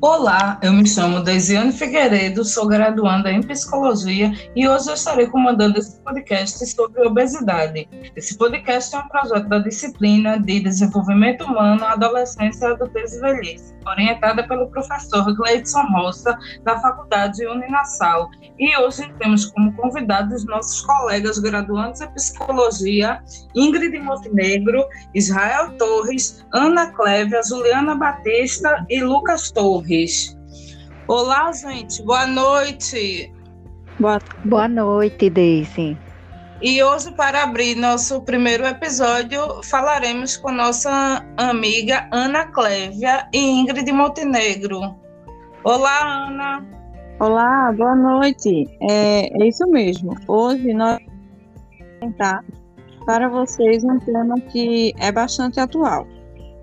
Olá, eu me chamo Deisiane Figueiredo, sou graduanda em psicologia e hoje eu estarei comandando esse podcast sobre obesidade. Esse podcast é um projeto da disciplina de Desenvolvimento Humano, Adolescência, Adultez e Velhice, orientada pelo professor Gleidson Roça, da Faculdade Uninassal. E hoje temos como convidados nossos colegas graduandos em psicologia, Ingrid Montenegro, Israel Torres, Ana Clévia, Juliana Batista e Lucas Torres. Olá, gente, boa noite. Boa, boa noite, Daisy. E hoje, para abrir nosso primeiro episódio, falaremos com nossa amiga Ana Clévia e Ingrid Montenegro. Olá, Ana. Olá, boa noite. É, é isso mesmo. Hoje nós vamos apresentar para vocês um tema que é bastante atual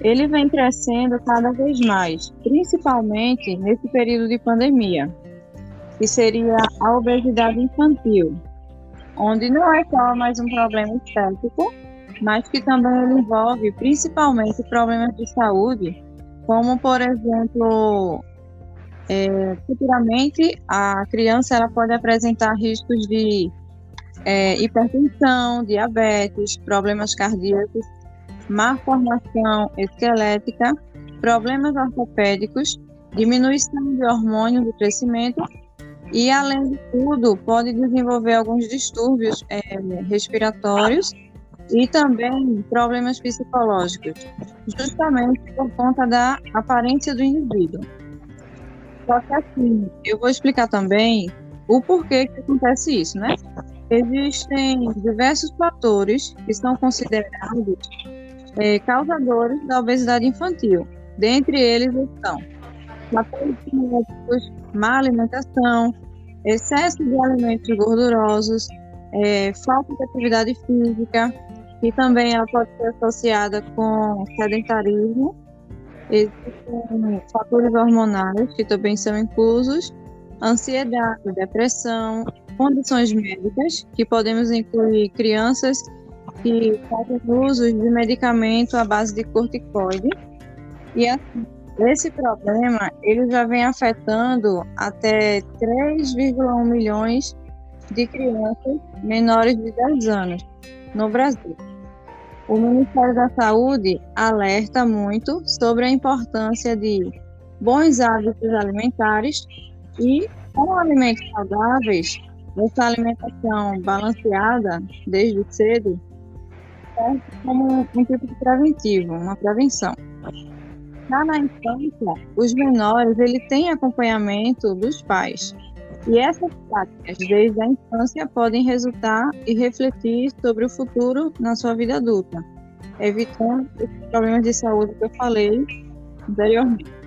ele vem crescendo cada vez mais, principalmente nesse período de pandemia, que seria a obesidade infantil, onde não é só mais um problema estético, mas que também envolve principalmente problemas de saúde, como por exemplo, é, futuramente a criança ela pode apresentar riscos de é, hipertensão, diabetes, problemas cardíacos má formação esquelética, problemas ortopédicos, diminuição de hormônios do crescimento e, além de tudo, pode desenvolver alguns distúrbios é, respiratórios e também problemas psicológicos, justamente por conta da aparência do indivíduo. Só que assim, eu vou explicar também o porquê que acontece isso, né? Existem diversos fatores que são considerados é, causadores da obesidade infantil. Dentre eles estão genéticos, má alimentação, excesso de alimentos gordurosos, é, falta de atividade física, que também ela pode ser associada com sedentarismo, existem fatores hormonais que também são inclusos, ansiedade, depressão, condições médicas, que podemos incluir crianças que fazem uso de medicamento à base de corticoide. E assim, esse problema ele já vem afetando até 3,1 milhões de crianças menores de 10 anos no Brasil. O Ministério da Saúde alerta muito sobre a importância de bons hábitos alimentares e, com alimentos saudáveis, essa alimentação balanceada desde cedo serve como um tipo de preventivo, uma prevenção. Já na infância, os menores ele têm acompanhamento dos pais. E essas práticas desde a infância podem resultar e refletir sobre o futuro na sua vida adulta, evitando os problemas de saúde que eu falei anteriormente.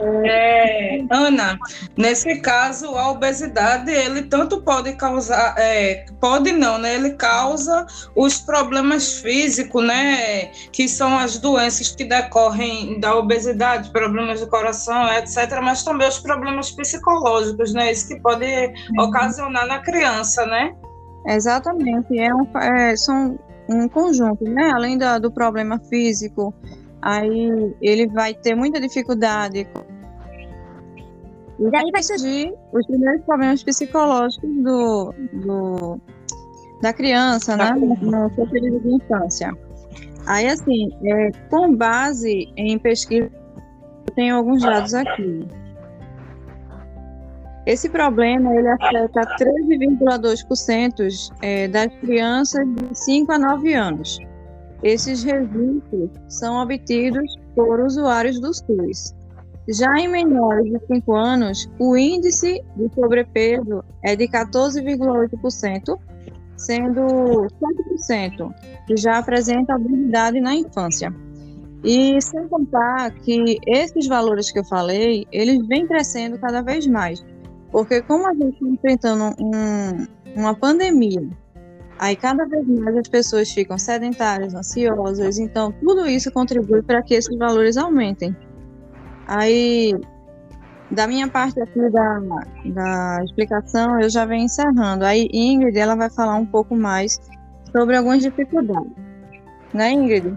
É, Ana, nesse caso, a obesidade, ele tanto pode causar, é, pode não, né? Ele causa os problemas físicos, né? Que são as doenças que decorrem da obesidade, problemas do coração, etc. Mas também os problemas psicológicos, né? Isso que pode ocasionar na criança, né? Exatamente. É um, é, são um conjunto, né? Além da, do problema físico, aí ele vai ter muita dificuldade. E daí vai surgir os primeiros problemas psicológicos do, do da criança, né? No seu período de infância. Aí, assim, é, com base em pesquisa, eu tenho alguns dados aqui. Esse problema ele afeta 13,2% é, das crianças de 5 a 9 anos. Esses registros são obtidos por usuários do SUS. Já em menores de 5 anos, o índice de sobrepeso é de 14,8%, sendo 7% que já apresenta obesidade na infância. E sem contar que esses valores que eu falei, eles vêm crescendo cada vez mais. Porque como a gente está enfrentando um, uma pandemia Aí cada vez mais as pessoas ficam sedentárias, ansiosas, então tudo isso contribui para que esses valores aumentem. Aí, da minha parte aqui da, da explicação, eu já venho encerrando. Aí Ingrid, ela vai falar um pouco mais sobre algumas dificuldades. Né, Ingrid?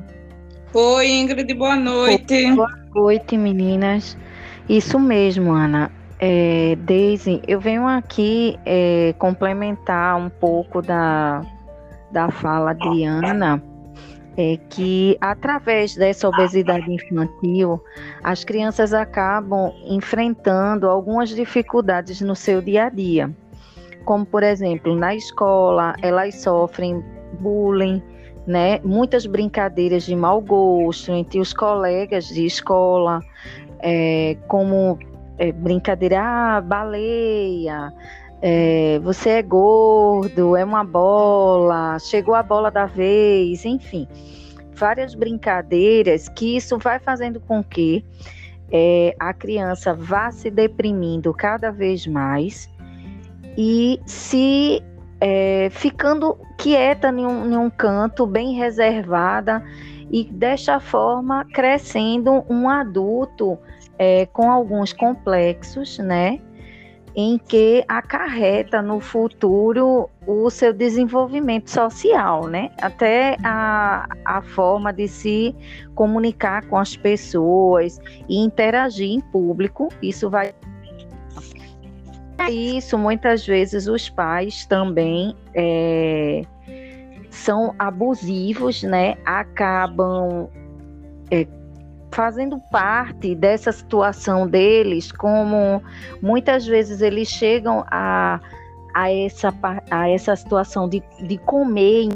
Oi, Ingrid, boa noite. Boa noite, meninas. Isso mesmo, Ana. É, Daisy, eu venho aqui é, complementar um pouco da, da fala de Ana, é que através dessa obesidade infantil, as crianças acabam enfrentando algumas dificuldades no seu dia a dia. Como, por exemplo, na escola, elas sofrem bullying, né? Muitas brincadeiras de mau gosto entre os colegas de escola, é, como é, brincadeira, ah, baleia, é, você é gordo, é uma bola, chegou a bola da vez, enfim, várias brincadeiras que isso vai fazendo com que é, a criança vá se deprimindo cada vez mais e se é, ficando quieta em um, em um canto, bem reservada, e desta forma crescendo um adulto é, com alguns complexos, né? Em que acarreta no futuro o seu desenvolvimento social, né? Até a, a forma de se comunicar com as pessoas e interagir em público, isso vai isso, muitas vezes os pais também é, são abusivos, né? Acabam é, fazendo parte dessa situação deles, como muitas vezes eles chegam a, a, essa, a essa situação de, de comer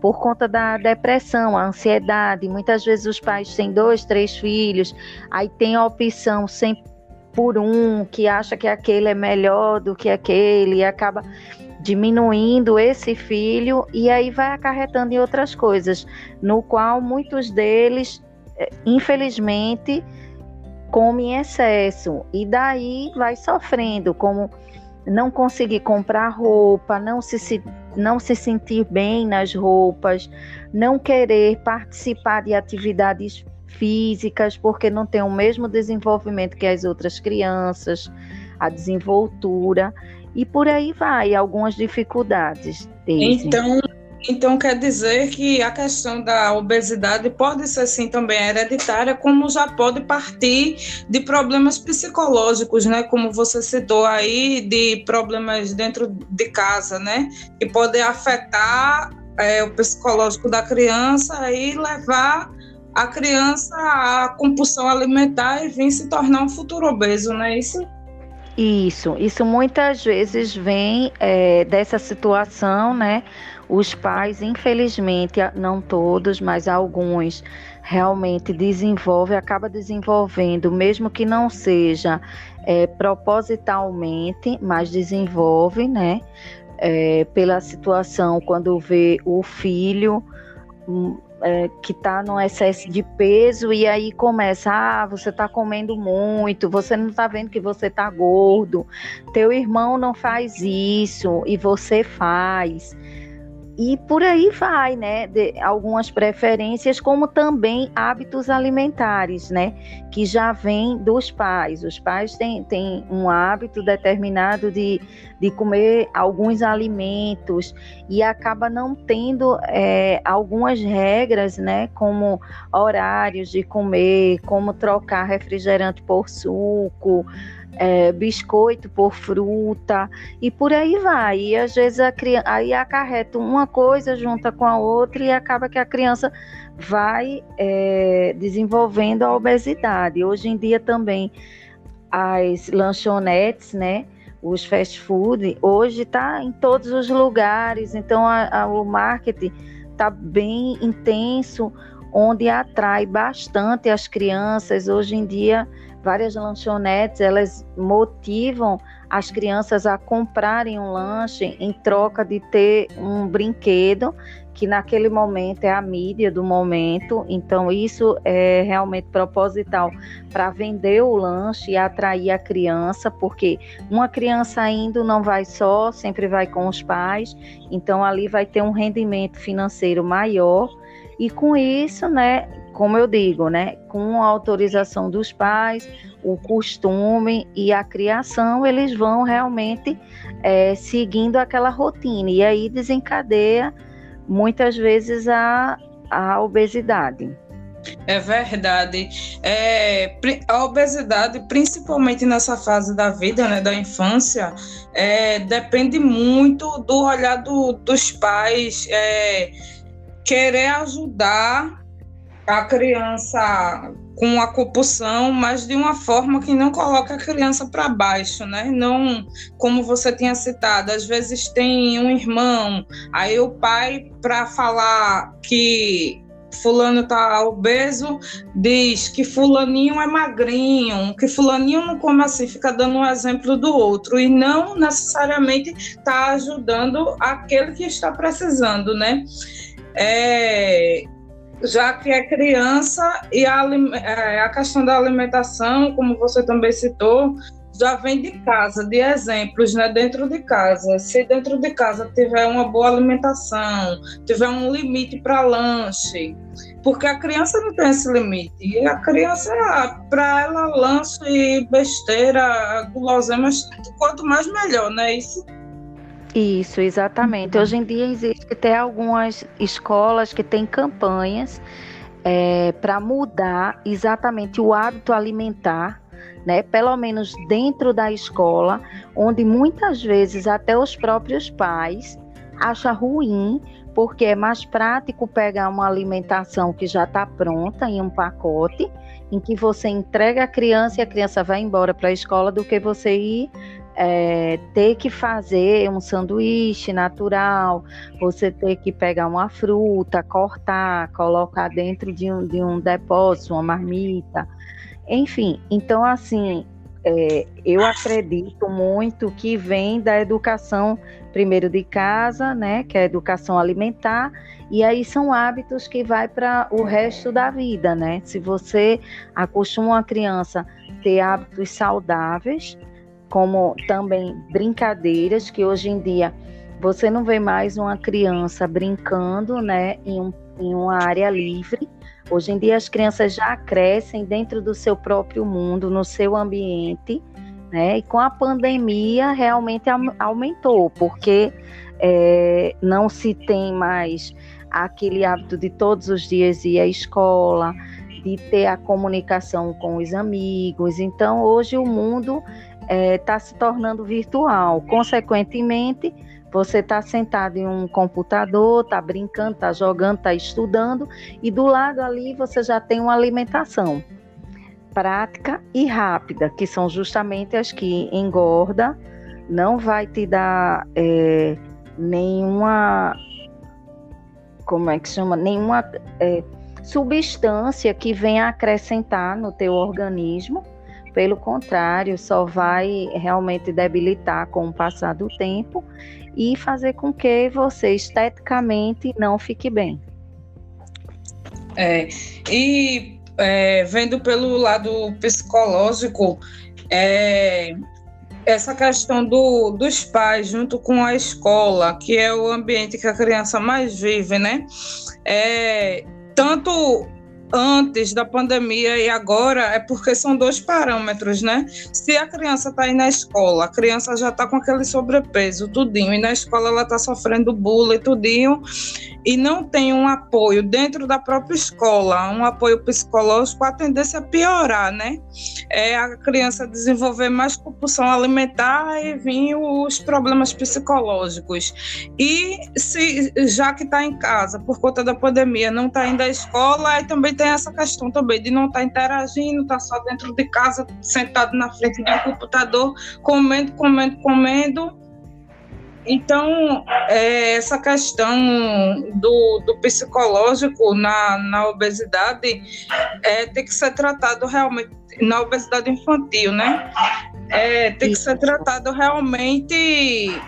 por conta da depressão, a ansiedade. Muitas vezes os pais têm dois, três filhos, aí tem a opção sempre por um que acha que aquele é melhor do que aquele e acaba diminuindo esse filho e aí vai acarretando em outras coisas, no qual muitos deles, eh, infelizmente, comem em excesso. E daí vai sofrendo, como não conseguir comprar roupa, não se, não se sentir bem nas roupas, não querer participar de atividades físicas, porque não tem o mesmo desenvolvimento que as outras crianças, a desenvoltura, e por aí vai, algumas dificuldades. Então, então quer dizer que a questão da obesidade pode ser sim também hereditária, como já pode partir de problemas psicológicos, né? Como você citou aí, de problemas dentro de casa, né? Que podem afetar é, o psicológico da criança e levar a criança a compulsão alimentar e vir se tornar um futuro obeso, não é isso? Isso, isso muitas vezes vem é, dessa situação, né? Os pais, infelizmente, não todos, mas alguns realmente desenvolvem, acaba desenvolvendo, mesmo que não seja é, propositalmente, mas desenvolve, né? É, pela situação, quando vê o filho hum, é, que está no excesso de peso e aí começa, ah, você está comendo muito, você não está vendo que você está gordo, teu irmão não faz isso e você faz. E por aí vai, né? De algumas preferências, como também hábitos alimentares, né? Que já vem dos pais. Os pais têm, têm um hábito determinado de, de comer alguns alimentos e acaba não tendo é, algumas regras, né? Como horários de comer, como trocar refrigerante por suco é, biscoito por fruta e por aí vai. E às vezes a criança aí acarreta uma coisa junta com a outra e acaba que a criança vai é, desenvolvendo a obesidade. Hoje em dia também as lanchonetes, né? Os fast food, hoje está em todos os lugares, então a, a, o marketing está bem intenso, onde atrai bastante as crianças. Hoje em dia várias lanchonetes, elas motivam as crianças a comprarem um lanche em troca de ter um brinquedo, que naquele momento é a mídia do momento. Então, isso é realmente proposital para vender o lanche e atrair a criança, porque uma criança indo não vai só, sempre vai com os pais. Então, ali vai ter um rendimento financeiro maior. E com isso, né, como eu digo, né, com a autorização dos pais, o costume e a criação, eles vão realmente é, seguindo aquela rotina e aí desencadeia muitas vezes a, a obesidade. É verdade. É, a obesidade, principalmente nessa fase da vida, né, da infância, é, depende muito do olhar do, dos pais é, querer ajudar a criança com a compulsão, mas de uma forma que não coloca a criança para baixo, né? Não, como você tinha citado, às vezes tem um irmão, aí o pai para falar que fulano tá obeso, diz que fulaninho é magrinho, que fulaninho não come assim, fica dando um exemplo do outro e não necessariamente está ajudando aquele que está precisando, né? É, já que é criança e a, é, a questão da alimentação, como você também citou, já vem de casa, de exemplos, né, dentro de casa. Se dentro de casa tiver uma boa alimentação, tiver um limite para lanche, porque a criança não tem esse limite. E a criança, para ela, lanche, besteira, guloseimas, quanto mais melhor, né? Isso isso, exatamente. Hoje em dia existe até algumas escolas que têm campanhas é, para mudar exatamente o hábito alimentar, né? Pelo menos dentro da escola, onde muitas vezes até os próprios pais acham ruim, porque é mais prático pegar uma alimentação que já está pronta em um pacote, em que você entrega a criança e a criança vai embora para a escola, do que você ir é, ter que fazer um sanduíche natural, você ter que pegar uma fruta, cortar, colocar dentro de um, de um depósito, uma marmita, enfim. Então, assim, é, eu acredito muito que vem da educação, primeiro de casa, né, que é a educação alimentar, e aí são hábitos que vai para o resto da vida, né? Se você acostuma uma criança ter hábitos saudáveis, como também brincadeiras, que hoje em dia você não vê mais uma criança brincando né, em, um, em uma área livre. Hoje em dia as crianças já crescem dentro do seu próprio mundo, no seu ambiente, né? E com a pandemia realmente aumentou, porque é, não se tem mais aquele hábito de todos os dias ir à escola, de ter a comunicação com os amigos. Então, hoje o mundo está é, tá se tornando virtual. Consequentemente, você está sentado em um computador, está brincando, está jogando, está estudando, e do lado ali você já tem uma alimentação prática e rápida, que são justamente as que engorda, não vai te dar é, nenhuma, como é que chama, nenhuma é, substância que venha acrescentar no teu organismo, pelo contrário, só vai realmente debilitar com o passar do tempo e fazer com que você esteticamente não fique bem. É, e é, vendo pelo lado psicológico, é, essa questão do, dos pais junto com a escola, que é o ambiente que a criança mais vive, né? É, tanto antes da pandemia e agora é porque são dois parâmetros, né? Se a criança está aí na escola, a criança já está com aquele sobrepeso, tudinho, e na escola ela está sofrendo bullying, tudinho, e não tem um apoio dentro da própria escola, um apoio psicológico, a tendência a piorar, né? É a criança desenvolver mais compulsão alimentar e vir os problemas psicológicos. E se já que está em casa por conta da pandemia, não está indo à escola, aí também tem essa questão também de não estar tá interagindo, estar tá só dentro de casa, sentado na frente do computador, comendo, comendo, comendo então, é, essa questão do, do psicológico na, na obesidade é, tem que ser tratado realmente na obesidade infantil, né? É, tem que ser tratado realmente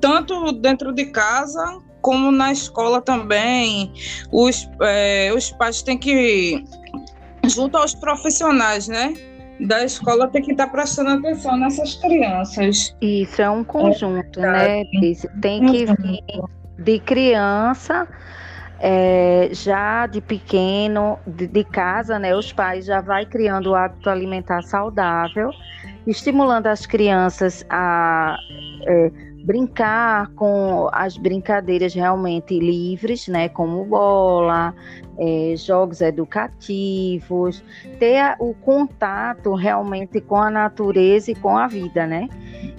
tanto dentro de casa como na escola também. Os, é, os pais têm que, junto aos profissionais, né? da escola tem que estar prestando atenção nessas crianças. Isso é um conjunto, né, é, né? Tem que vir de criança, é, já de pequeno, de, de, casa, né? Os pais já vai criando o hábito alimentar saudável estimulando as crianças a é, brincar com as brincadeiras realmente livres, né, como bola, é, jogos educativos, ter a, o contato realmente com a natureza e com a vida, né?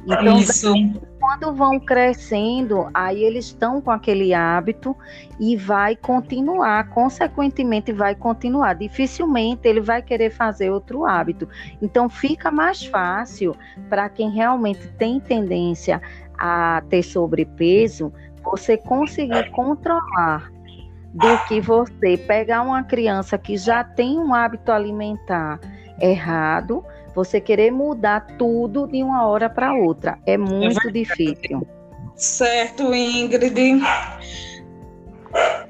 Então, Isso. quando vão crescendo, aí eles estão com aquele hábito e vai continuar, consequentemente vai continuar. Dificilmente ele vai querer fazer outro hábito. Então fica mais fácil para quem realmente tem tendência a ter sobrepeso, você conseguir controlar do que você pegar uma criança que já tem um hábito alimentar errado, você querer mudar tudo de uma hora para outra. É muito difícil. Certo, Ingrid.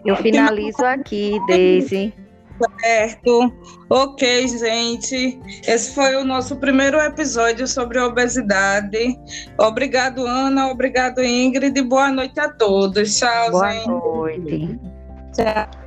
Eu finalizo aqui, Daisy. Certo. Ok, gente. Esse foi o nosso primeiro episódio sobre obesidade. Obrigado, Ana. Obrigado, Ingrid. Boa noite a todos. Tchau, Boa gente. Boa noite. Tchau.